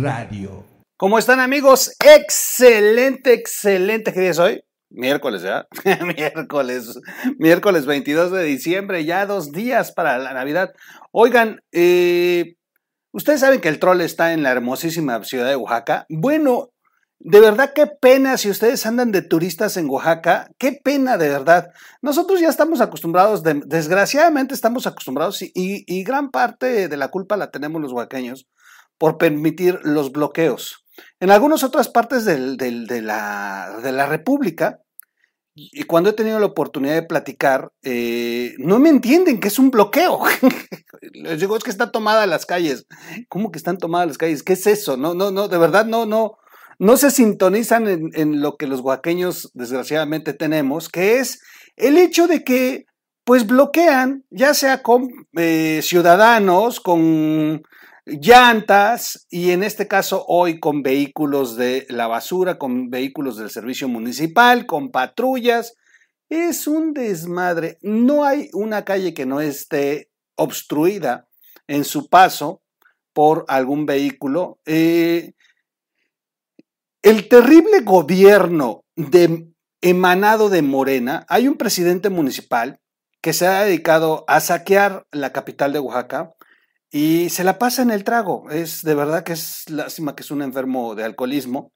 Radio. ¿Cómo están amigos? Excelente, excelente. ¿Qué día es hoy? Miércoles, ¿ya? miércoles, miércoles 22 de diciembre, ya dos días para la Navidad. Oigan, eh, ustedes saben que el troll está en la hermosísima ciudad de Oaxaca. Bueno, de verdad, qué pena si ustedes andan de turistas en Oaxaca, qué pena de verdad. Nosotros ya estamos acostumbrados, desgraciadamente estamos acostumbrados y, y, gran parte de la culpa la tenemos los oaxaqueños por permitir los bloqueos. En algunas otras partes de, la, de, la, República, y cuando he tenido la oportunidad de platicar, eh, no me entienden que es un bloqueo. Les digo, es que están tomadas las calles. ¿Cómo que están tomadas las calles? ¿Qué es eso? No, no, no, de verdad no, no, no se sintonizan en, lo que los oaxaqueños desgraciadamente tenemos, que es el hecho de que pues bloquean, ya sea con eh, ciudadanos, con llantas y en este caso hoy con vehículos de la basura, con vehículos del servicio municipal, con patrullas. Es un desmadre. No hay una calle que no esté obstruida en su paso por algún vehículo. Eh, el terrible gobierno de, emanado de Morena, hay un presidente municipal que se ha dedicado a saquear la capital de Oaxaca, y se la pasa en el trago. Es de verdad que es lástima que es un enfermo de alcoholismo,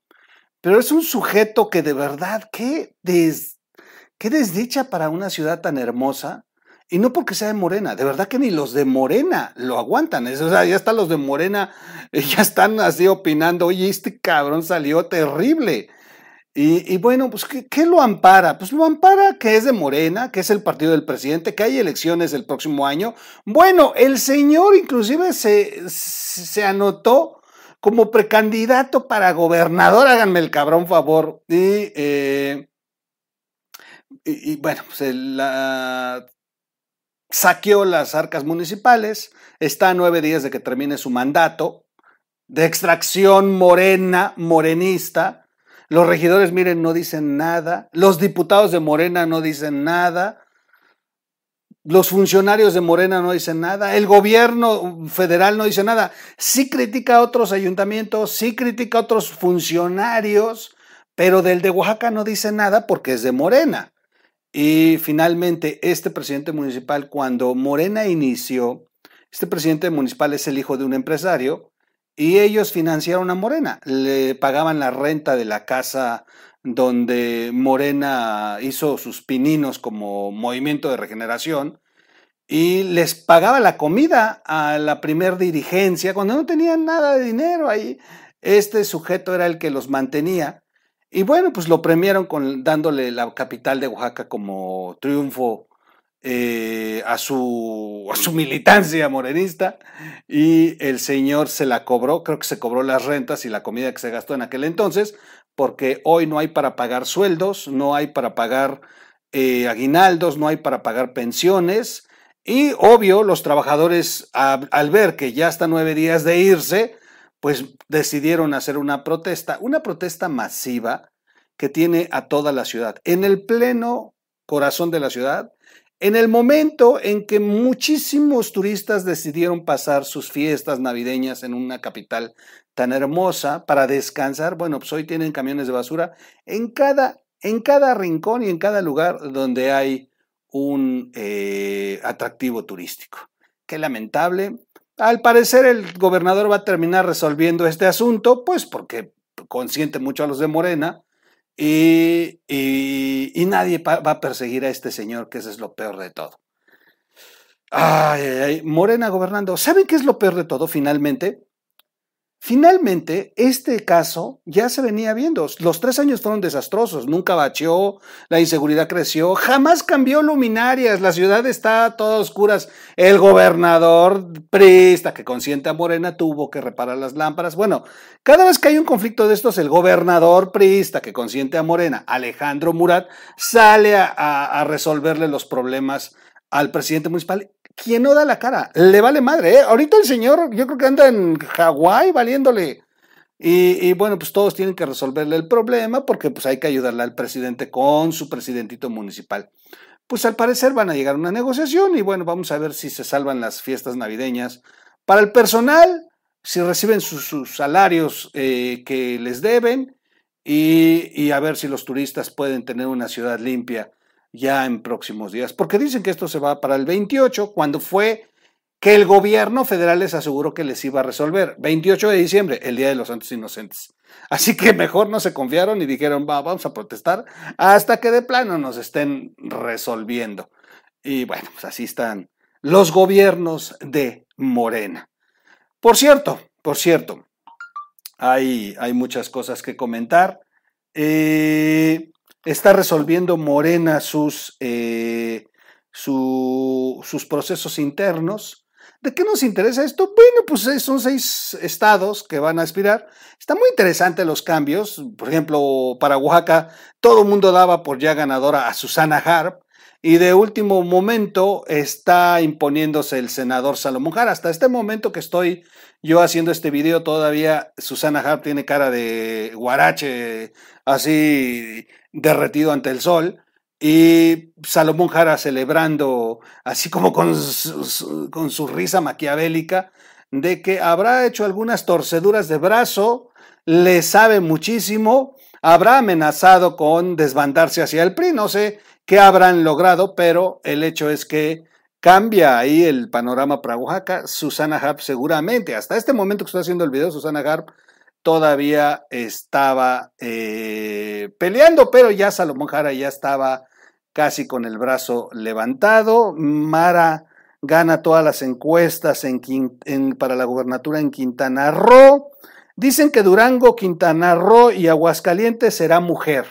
pero es un sujeto que de verdad, qué, des, qué desdicha para una ciudad tan hermosa. Y no porque sea de Morena, de verdad que ni los de Morena lo aguantan. o sea, ya están los de Morena, ya están así opinando, oye, este cabrón salió terrible. Y, bueno, pues ¿qué, lo ampara? Pues lo ampara que es de Morena, que es el partido del presidente, que hay elecciones el próximo año. Bueno, el señor inclusive se, se anotó como precandidato para gobernador, háganme el cabrón favor. Y, eh, bueno, pues la, saqueó las arcas municipales, está a nueve días de que termine su mandato de extracción morena, morenista los regidores, miren, no dicen nada. Los diputados de Morena no dicen nada. Los funcionarios de Morena no dicen nada. El gobierno federal no dice nada. Sí critica a otros ayuntamientos, sí critica a otros funcionarios, pero del de Oaxaca no dice nada porque es de Morena. Y finalmente, este presidente municipal, cuando Morena inició, este presidente municipal es el hijo de un empresario, y ellos financiaron a Morena, le pagaban la renta de la casa donde Morena hizo sus pininos como movimiento de regeneración y les pagaba la comida a la primer dirigencia cuando no tenían nada de dinero ahí. Este sujeto era el que los mantenía y bueno, pues lo premiaron con dándole la capital de Oaxaca como triunfo eh, a, su, militancia morenista y el señor se la cobró, creo que se cobró las rentas y la comida que se gastó en aquel entonces, porque hoy no hay para pagar sueldos, no hay para pagar eh, aguinaldos, no hay para pagar pensiones y obvio los trabajadores al ver que ya hasta nueve días de irse, pues decidieron hacer una protesta, una protesta masiva que tiene a toda la ciudad. En el pleno corazón de la ciudad en el momento en que muchísimos turistas decidieron pasar sus fiestas navideñas en una capital tan hermosa para descansar, bueno, pues hoy tienen camiones de basura en cada, en cada rincón y en cada lugar donde hay un eh, atractivo turístico. Qué lamentable. Al parecer el gobernador va a terminar resolviendo este asunto, pues porque consiente mucho a los de Morena, y, y, nadie va a perseguir a este señor, que eso es lo peor de todo. Ay, ay, ay, Morena gobernando. ¿Saben qué es lo peor de todo finalmente? Finalmente, este caso ya se venía viendo. Los tres años fueron desastrosos, nunca bacheó, la inseguridad creció, jamás cambió luminarias, la ciudad está toda oscuras. El gobernador prista que consiente a Morena tuvo que reparar las lámparas. Bueno, cada vez que hay un conflicto de estos, el gobernador prista que consiente a Morena, Alejandro Murat, sale a, a resolverle los problemas al presidente municipal quien no da la cara, le vale madre. ¿eh? Ahorita el señor, yo creo que anda en Hawái valiéndole. Y, bueno, pues todos tienen que resolverle el problema porque pues hay que ayudarle al presidente con su presidentito municipal. Pues al parecer van a llegar a una negociación y bueno, vamos a ver si se salvan las fiestas navideñas. Para el personal, si reciben sus, salarios eh, que les deben y, y, a ver si los turistas pueden tener una ciudad limpia ya en próximos días. Porque dicen que esto se va para el 28, cuando fue que el gobierno federal les aseguró que les iba a resolver. 28 de diciembre, el Día de los Santos Inocentes. Así que mejor no se confiaron y dijeron, va, vamos a protestar hasta que de plano nos estén resolviendo. Y bueno, pues así están los gobiernos de Morena. Por cierto, por cierto, hay, hay muchas cosas que comentar. Eh, está resolviendo Morena sus, eh, sus procesos internos. ¿De qué nos interesa esto? Bueno, pues son seis estados que van a aspirar. Está muy interesante los cambios. Por ejemplo, para Oaxaca, todo el mundo daba por ya ganadora a Susana Harp. Y de último momento está imponiéndose el senador Salomón Jara. Hasta este momento que estoy yo haciendo este video, todavía Susana Harp tiene cara de guarache, así derretido ante el sol. Y Salomón Jara celebrando, así como con su, con su risa maquiavélica, de que habrá hecho algunas torceduras de brazo, le sabe muchísimo, habrá amenazado con desbandarse hacia el PRI. No sé qué habrán logrado, pero el hecho es que cambia ahí el panorama para Oaxaca. Susana Harp seguramente, hasta este momento que estoy haciendo el video, Susana Harp todavía estaba eh, peleando, pero ya Salomón Jara ya estaba casi con el brazo levantado. Mara gana todas las encuestas en, para la gubernatura en Quintana Roo. Dicen que Durango, Quintana Roo y Aguascalientes será mujer.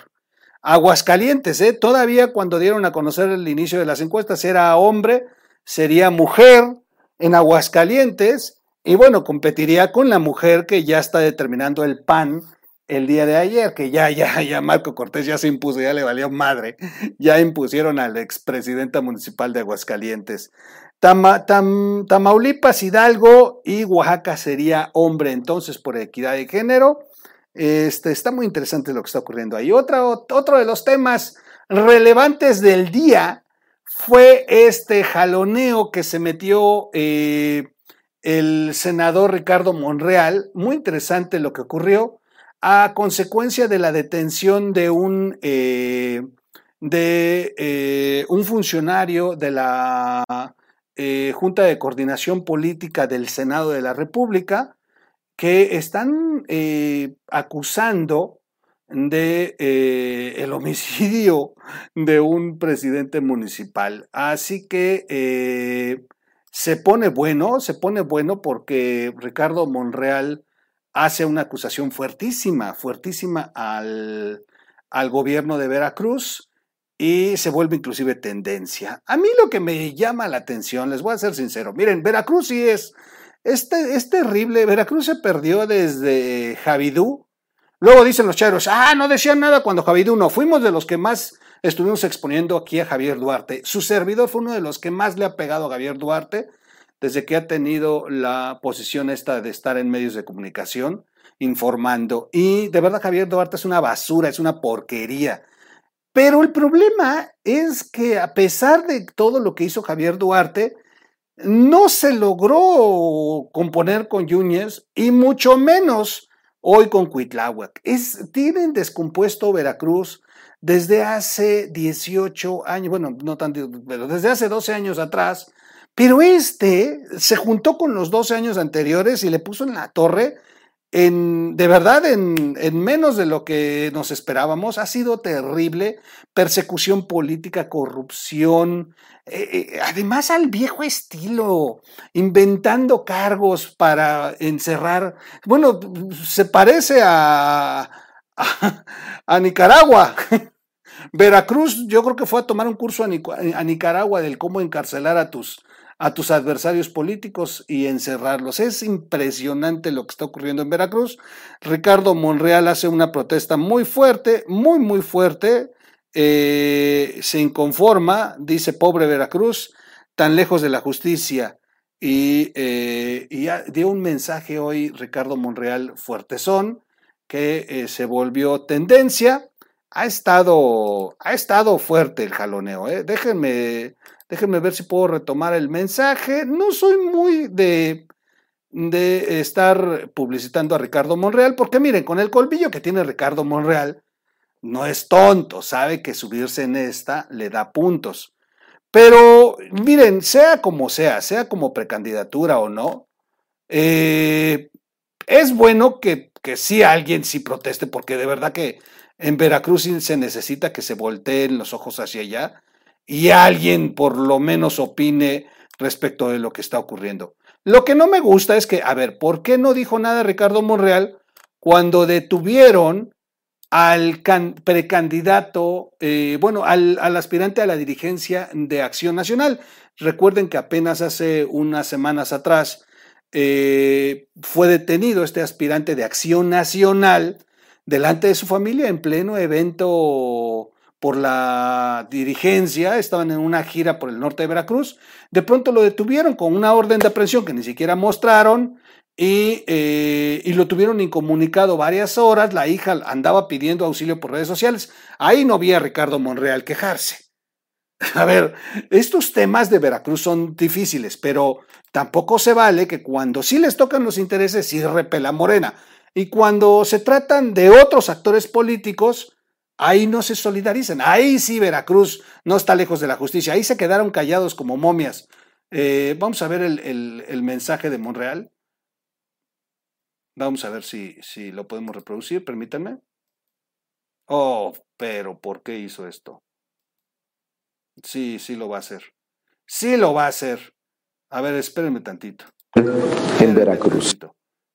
Aguascalientes, ¿eh? todavía cuando dieron a conocer el inicio de las encuestas era hombre, sería mujer en Aguascalientes y bueno, competiría con la mujer que ya está determinando el PAN el día de ayer, que ya, ya, ya Marco Cortés ya se impuso, ya le valió madre, ya impusieron al expresidenta municipal de Aguascalientes. Tamaulipas, Hidalgo y Oaxaca sería hombre entonces por equidad de género. Este, está muy interesante lo que está ocurriendo ahí. Otro de los temas relevantes del día fue este jaloneo que se metió eh, el senador Ricardo Monreal. Muy interesante lo que ocurrió a consecuencia de la detención de un, eh, de, eh, un funcionario de la Junta de Coordinación Política del Senado de la República que están acusando de el homicidio de un presidente municipal. Así que se pone bueno, se pone bueno porque Ricardo Monreal hace una acusación fuertísima, fuertísima al, gobierno de Veracruz y se vuelve inclusive tendencia. A mí lo que me llama la atención, les voy a ser sincero, miren, Veracruz sí es, este, es terrible, Veracruz se perdió desde Javidú, luego dicen los chairos, ah, no decían nada cuando Javidú no, fuimos de los que más estuvimos exponiendo aquí a Javier Duarte, su servidor fue uno de los que más le ha pegado a Javier Duarte, desde que ha tenido la posición esta de estar en medios de comunicación, informando. Y de verdad Javier Duarte es una basura, es una porquería. Pero el problema es que a pesar de todo lo que hizo Javier Duarte, no se logró componer con Yúñez y mucho menos hoy con Cuitláhuac. Es, tienen descompuesto Veracruz desde hace 18 años, bueno, no tanto, pero desde hace 12 años atrás, pero este se juntó con los 12 años anteriores y le puso en la torre, en, de verdad, en, menos de lo que nos esperábamos. Ha sido terrible. Persecución política, corrupción. Eh, eh, además, al viejo estilo, inventando cargos para encerrar. Bueno, se parece a, a Nicaragua. Veracruz, yo creo que fue a tomar un curso a, Nicaragua del cómo encarcelar a tus, a tus adversarios políticos y encerrarlos. Es impresionante lo que está ocurriendo en Veracruz. Ricardo Monreal hace una protesta muy fuerte, muy, muy fuerte. Eh, se inconforma, dice pobre Veracruz, tan lejos de la justicia. Y, eh, dio un mensaje hoy Ricardo Monreal fuertezón que eh, se volvió tendencia. Ha estado, ha estado fuerte el jaloneo. Déjenme Déjenme ver si puedo retomar el mensaje. No soy muy de, de estar publicitando a Ricardo Monreal, porque miren, con el colmillo que tiene Ricardo Monreal, no es tonto, sabe que subirse en esta le da puntos. Pero miren, sea como sea, sea como precandidatura o no, eh, es bueno que, que sí alguien sí proteste, porque de verdad que en Veracruz se necesita que se volteen los ojos hacia allá y alguien por lo menos opine respecto de lo que está ocurriendo. Lo que no me gusta es que, a ver, ¿por qué no dijo nada Ricardo Monreal cuando detuvieron al precandidato, eh, bueno, al, aspirante a la dirigencia de Acción Nacional? Recuerden que apenas hace unas semanas atrás eh, fue detenido este aspirante de Acción Nacional delante de su familia en pleno evento por la dirigencia, estaban en una gira por el norte de Veracruz, de pronto lo detuvieron con una orden de aprehensión que ni siquiera mostraron y, eh, y, lo tuvieron incomunicado varias horas, la hija andaba pidiendo auxilio por redes sociales, ahí no vi a Ricardo Monreal quejarse. A ver, estos temas de Veracruz son difíciles, pero tampoco se vale que cuando sí les tocan los intereses sí repela Morena. Y cuando se tratan de otros actores políticos, Ahí no se solidarizan. Ahí sí Veracruz no está lejos de la justicia. Ahí se quedaron callados como momias. Eh, vamos a ver el, mensaje de Monreal. Vamos a ver si, si lo podemos reproducir. Permítanme. Oh, pero ¿por qué hizo esto? Sí, sí lo va a hacer. Sí lo va a hacer. A ver, espérenme tantito. en Veracruz.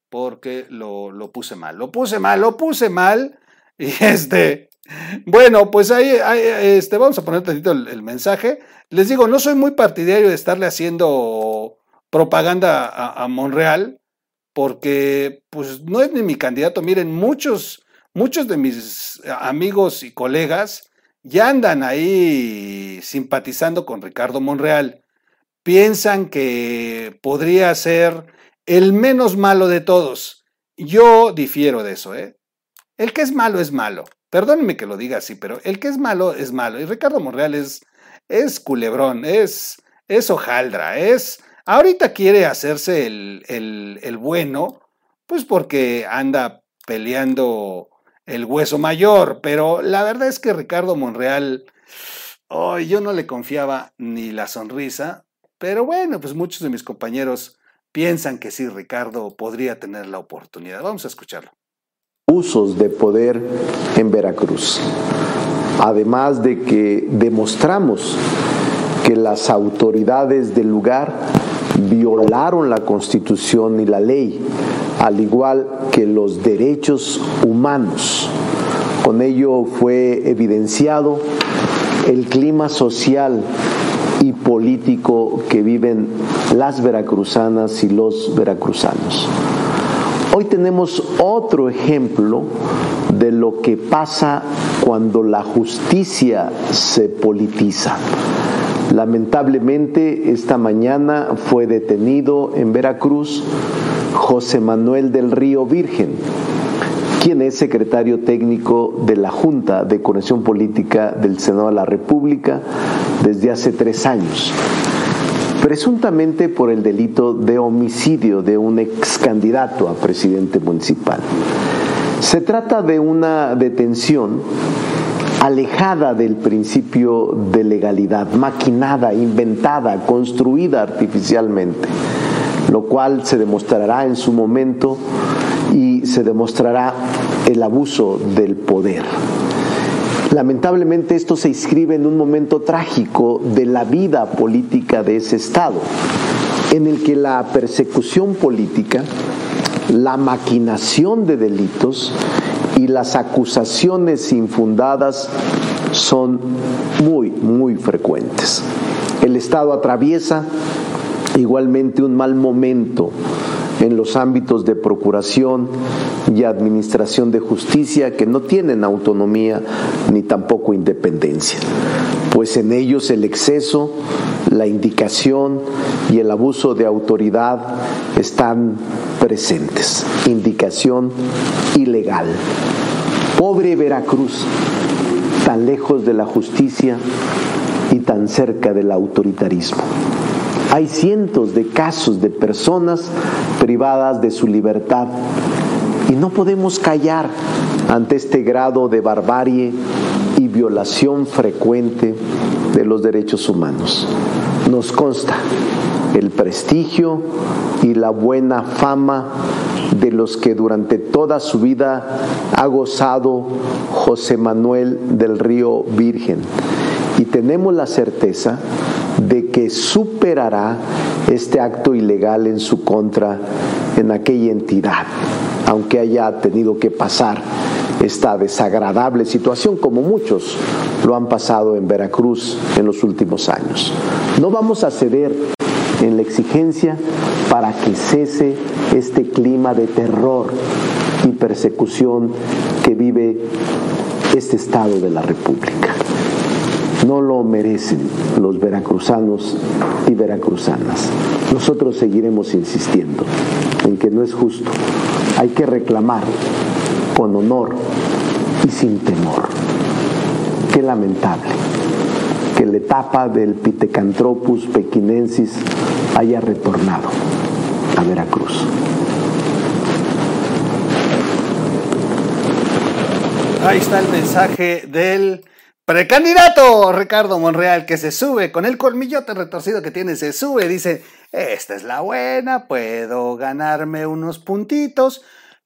porque lo, lo puse mal. Lo puse mal, lo puse mal. Y este, bueno, pues ahí, este, vamos a poner tantito el, mensaje. Les digo, no soy muy partidario de estarle haciendo propaganda a, Monreal, porque pues no es ni mi candidato. Miren, muchos, muchos de mis amigos y colegas ya andan ahí simpatizando con Ricardo Monreal. Piensan que podría ser el menos malo de todos. Yo difiero de eso, ¿eh? El que es malo es malo. Perdónenme que lo diga así, pero el que es malo es malo. Y Ricardo Monreal es, es culebrón, es, es hojaldra, es... Ahorita quiere hacerse el, el, bueno, pues porque anda peleando el hueso mayor, pero la verdad es que Ricardo Monreal, oh, yo no le confiaba ni la sonrisa, pero bueno, pues muchos de mis compañeros piensan que sí, Ricardo podría tener la oportunidad. Vamos a escucharlo usos de poder en Veracruz. Además de que demostramos que las autoridades del lugar violaron la constitución y la ley, al igual que los derechos humanos. Con ello fue evidenciado el clima social y político que viven las veracruzanas y los veracruzanos. Hoy tenemos otro ejemplo de lo que pasa cuando la justicia se politiza. Lamentablemente, esta mañana fue detenido en Veracruz José Manuel del Río Virgen, quien es secretario técnico de la Junta de Conexión Política del Senado de la República desde hace tres años presuntamente por el delito de homicidio de un ex candidato a presidente municipal. Se trata de una detención alejada del principio de legalidad, maquinada, inventada, construida artificialmente, lo cual se demostrará en su momento y se demostrará el abuso del poder. Lamentablemente esto se inscribe en un momento trágico de la vida política de ese Estado, en el que la persecución política, la maquinación de delitos y las acusaciones infundadas son muy, muy frecuentes. El Estado atraviesa igualmente un mal momento en los ámbitos de procuración y administración de justicia que no tienen autonomía ni tampoco independencia, pues en ellos el exceso, la indicación y el abuso de autoridad están presentes. Indicación ilegal. Pobre Veracruz, tan lejos de la justicia y tan cerca del autoritarismo. Hay cientos de casos de personas privadas de su libertad y no podemos callar ante este grado de barbarie y violación frecuente de los derechos humanos. Nos consta el prestigio y la buena fama de los que durante toda su vida ha gozado José Manuel del Río Virgen. Y tenemos la certeza de que superará este acto ilegal en su contra en aquella entidad, aunque haya tenido que pasar esta desagradable situación como muchos lo han pasado en Veracruz en los últimos años. No vamos a ceder en la exigencia para que cese este clima de terror y persecución que vive este Estado de la República. No lo merecen los veracruzanos y veracruzanas. Nosotros seguiremos insistiendo en que no es justo. Hay que reclamar con honor y sin temor. Qué lamentable que la etapa del Pithecanthropus pequinensis haya retornado a Veracruz. Ahí está el mensaje del precandidato Ricardo Monreal que se sube con el colmillote retorcido que tiene, se sube, dice, esta es la buena, puedo ganarme unos puntitos,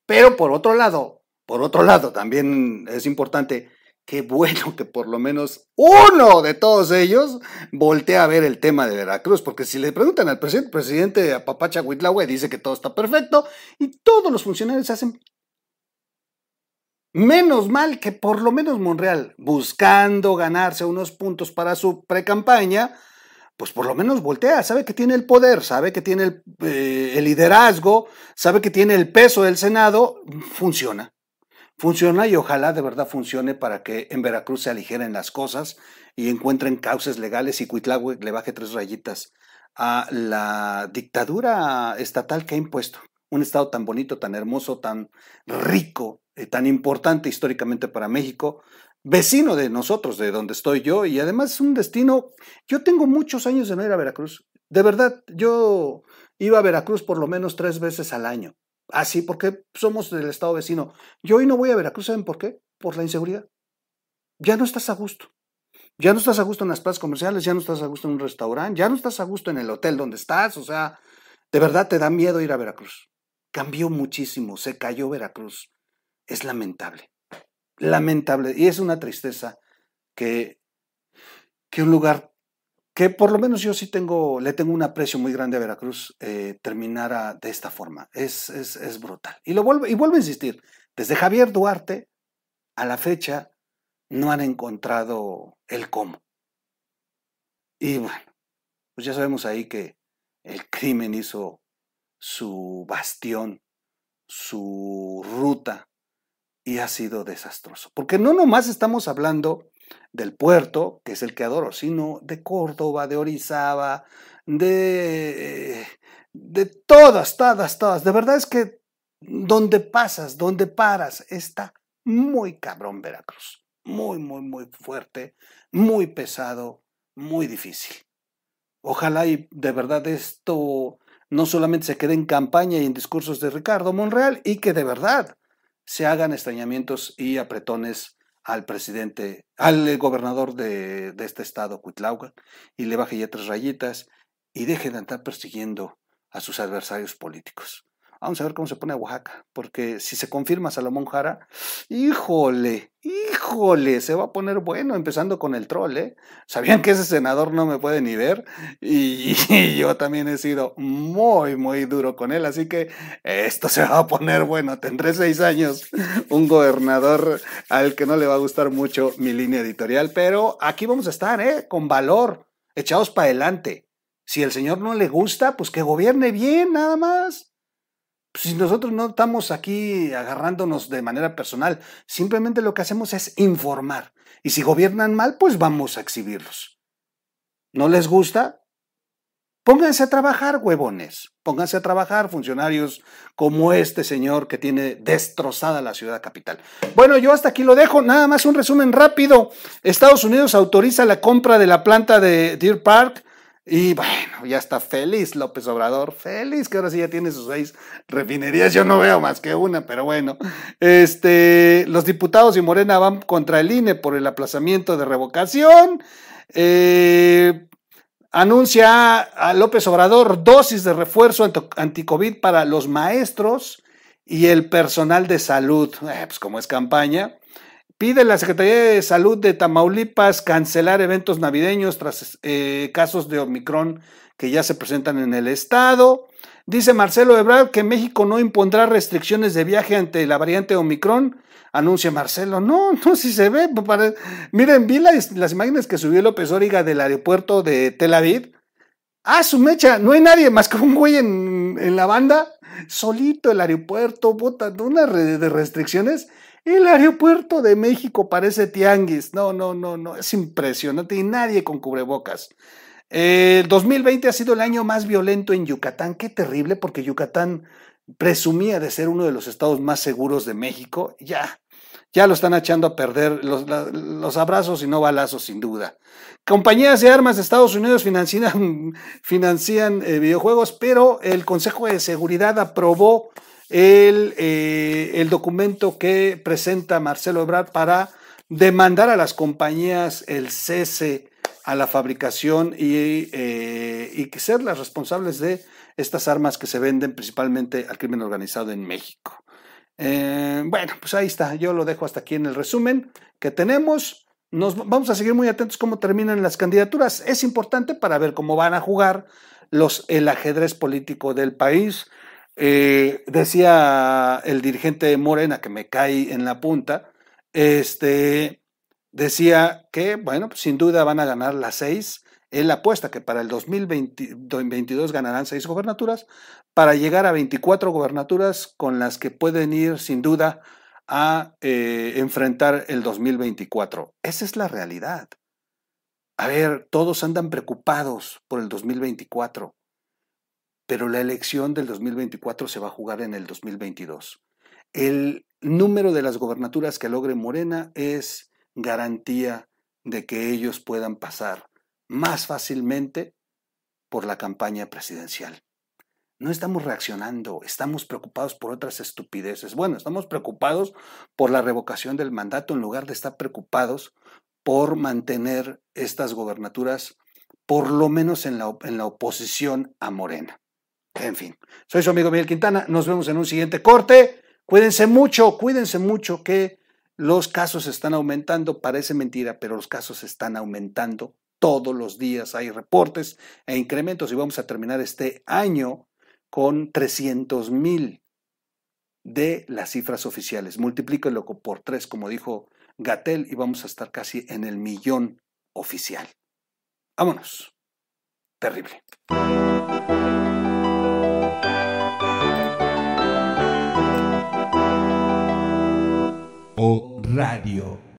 pero por otro lado, por otro lado, también es importante, qué bueno que por lo menos uno de todos ellos voltea a ver el tema de Veracruz, porque si le preguntan al presidente, presidente a Papacha Huitlahue dice que todo está perfecto y todos los funcionarios hacen menos mal que por lo menos Monreal, buscando ganarse unos puntos para su precampaña, pues por lo menos voltea, sabe que tiene el poder, sabe que tiene el, eh, el liderazgo, sabe que tiene el peso del Senado, funciona funciona y ojalá de verdad funcione para que en Veracruz se aligeren las cosas y encuentren causas legales y Cuitlagüe le baje tres rayitas a la dictadura estatal que ha impuesto. Un estado tan bonito, tan hermoso, tan rico, eh, tan importante históricamente para México, vecino de nosotros, de donde estoy yo, y además es un destino. Yo tengo muchos años de no ir a Veracruz. De verdad, yo iba a Veracruz por lo menos tres veces al año. Ah, sí, porque somos del estado vecino. Yo hoy no voy a Veracruz, ¿saben por qué? Por la inseguridad. Ya no estás a gusto. Ya no estás a gusto en las plazas comerciales, ya no estás a gusto en un restaurante, ya no estás a gusto en el hotel donde estás. O sea, de verdad te da miedo ir a Veracruz. Cambió muchísimo, se cayó Veracruz. Es lamentable. Lamentable. Y es una tristeza que, que un lugar que por lo menos yo sí tengo, le tengo un aprecio muy grande a Veracruz, eh, terminara de esta forma. Es, es, es brutal. Y, lo vuelvo, y vuelvo a insistir, desde Javier Duarte a la fecha no han encontrado el cómo. Y bueno, pues ya sabemos ahí que el crimen hizo su bastión, su ruta, y ha sido desastroso. Porque no nomás estamos hablando del puerto, que es el que adoro, sino de Córdoba, de Orizaba, de, de todas, todas, todas. De verdad es que donde pasas, donde paras, está muy cabrón Veracruz. Muy, muy, muy fuerte, muy pesado, muy difícil. Ojalá y de verdad esto no solamente se quede en campaña y en discursos de Ricardo Monreal y que de verdad se hagan extrañamientos y apretones al presidente, al gobernador de, este estado, Cuitlauga, y le baje ya tres rayitas y deje de andar persiguiendo a sus adversarios políticos. Vamos a ver cómo se pone Oaxaca, porque si se confirma Salomón Jara, híjole, híjole, se va a poner bueno, empezando con el troll, ¿eh? Sabían que ese senador no me puede ni ver y, y, yo también he sido muy, muy duro con él, así que esto se va a poner bueno. Tendré seis años, un gobernador al que no le va a gustar mucho mi línea editorial, pero aquí vamos a estar, ¿eh? Con valor, echados para adelante. Si el señor no le gusta, pues que gobierne bien, nada más si nosotros no estamos aquí agarrándonos de manera personal, simplemente lo que hacemos es informar. Y si gobiernan mal, pues vamos a exhibirlos. ¿No les gusta? Pónganse a trabajar, huevones. Pónganse a trabajar, funcionarios como este señor que tiene destrozada la ciudad capital. Bueno, yo hasta aquí lo dejo. Nada más un resumen rápido. Estados Unidos autoriza la compra de la planta de Deer Park Y bueno, ya está feliz López Obrador, feliz que ahora sí ya tiene sus seis refinerías. Yo no veo más que una, pero bueno. Este, los diputados y Morena van contra el INE por el aplazamiento de revocación. Eh, anuncia a López Obrador dosis de refuerzo anti-COVID para los maestros y el personal de salud. Eh, pues como es campaña. Pide la Secretaría de Salud de Tamaulipas cancelar eventos navideños tras eh, casos de Omicron que ya se presentan en el estado. Dice Marcelo Ebrard que México no impondrá restricciones de viaje ante la variante Omicron. Anuncia Marcelo. No, no, si se ve. Miren, vi las, imágenes que subió López Origa del aeropuerto de Tel Aviv. Ah, su mecha, no hay nadie más que un güey en la banda. Solito el aeropuerto, bota una red de restricciones. El aeropuerto de México parece tianguis. No, no, no, no. Es impresionante y nadie con cubrebocas. El 2020 ha sido el año más violento en Yucatán. Qué terrible, porque Yucatán presumía de ser uno de los estados más seguros de México. Ya, ya lo están echando a perder los, abrazos y no balazos, sin duda. Compañías de armas de Estados Unidos financian, eh, videojuegos, pero el Consejo de Seguridad aprobó el, eh, el documento que presenta Marcelo Ebrard para demandar a las compañías el cese a la fabricación y, eh, y ser las responsables de estas armas que se venden principalmente al crimen organizado en México. Eh, bueno, pues ahí está, yo lo dejo hasta aquí en el resumen que tenemos. Nos vamos a seguir muy atentos cómo terminan las candidaturas. Es importante para ver cómo van a jugar los, el ajedrez político del país. Eh, decía el dirigente Morena, que me cae en la punta, este, decía que, bueno, pues sin duda van a ganar las seis. Él apuesta que para el 2022 ganarán seis gobernaturas para llegar a 24 gobernaturas con las que pueden ir sin duda a eh, enfrentar el 2024. Esa es la realidad. A ver, todos andan preocupados por el 2024 pero la elección del 2024 se va a jugar en el 2022. El número de las gobernaturas que logre Morena es garantía de que ellos puedan pasar más fácilmente por la campaña presidencial. No estamos reaccionando, estamos preocupados por otras estupideces. Bueno, estamos preocupados por la revocación del mandato en lugar de estar preocupados por mantener estas gobernaturas, por lo menos en la, en la oposición a Morena. En fin, soy su amigo Miguel Quintana. Nos vemos en un siguiente corte. Cuídense mucho, cuídense mucho que los casos están aumentando. Parece mentira, pero los casos están aumentando. Todos los días hay reportes e incrementos y vamos a terminar este año con 300 mil de las cifras oficiales. Multiplíquenlo por tres, como dijo Gatel, y vamos a estar casi en el millón oficial. Vámonos. Terrible. O Radio.